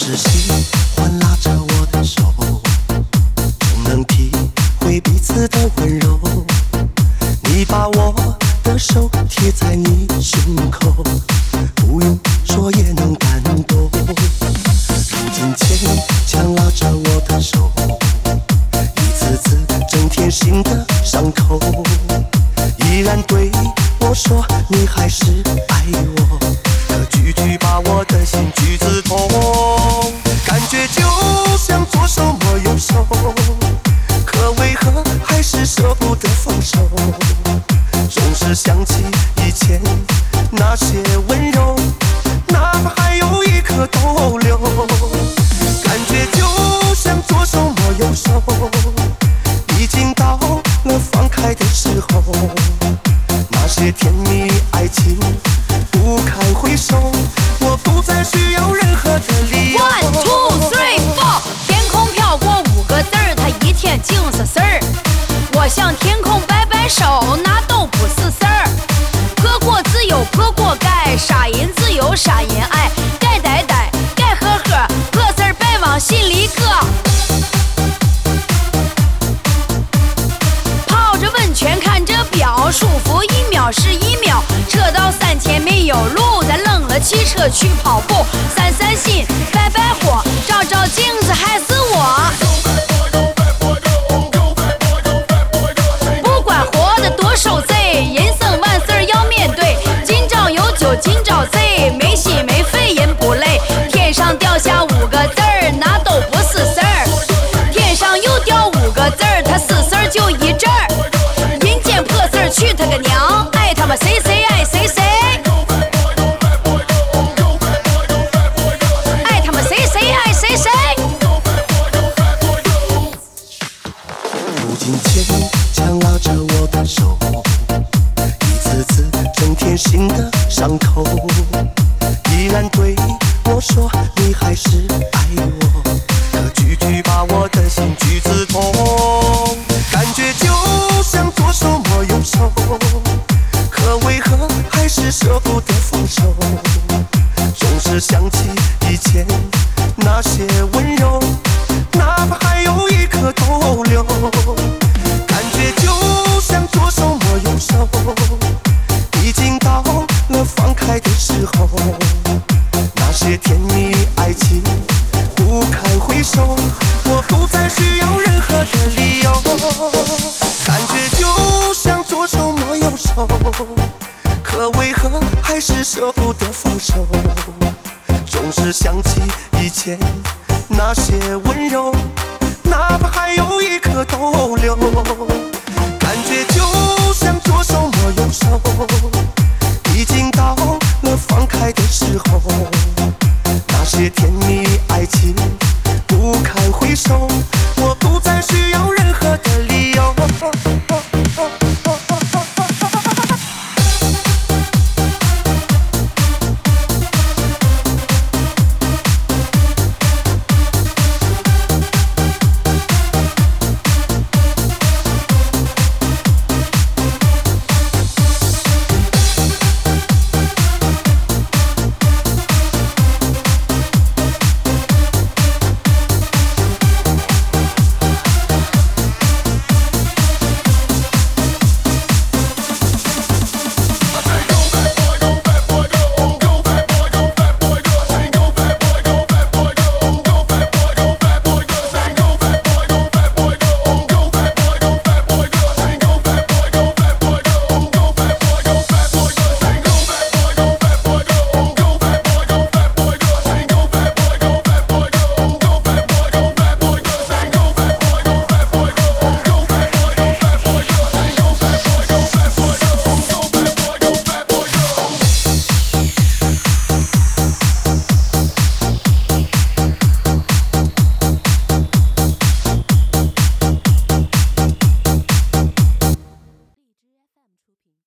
是喜欢拉着我的手，总能体会彼此的温柔。你把我的手贴在你胸口，不用说也能感动。如今牵强拉着我的手，一次次增添新的伤口，那些温柔，哪怕还有一颗逗留，感觉就像左手摸右手，已经到了放开的时候。那些甜蜜爱情不堪回首，我不再需要任何的理由。One two three four，天空飘过五个字儿，它一天净是事儿。我向天空摆摆手，去跑步，散散心，拜拜火，照照镜子还是我。不管活得多受罪，人生万事要面对。今朝有酒今朝醉，没心没肺人不累。天上掉下五个字儿，那都不是事儿。天上又掉五个字儿，心的伤口，依然对我说你还是爱我，可句句把我的心句子痛，感觉就像左手摸右手，可为何还是舍不得放手？总是想起以前那些了放开的时候。那些甜蜜爱情不堪回首，我不再需要任何的理由，感觉就像左手摸右手。可为何还是舍不得放手？总是想起以前那些温柔，哪怕还有一颗逗留，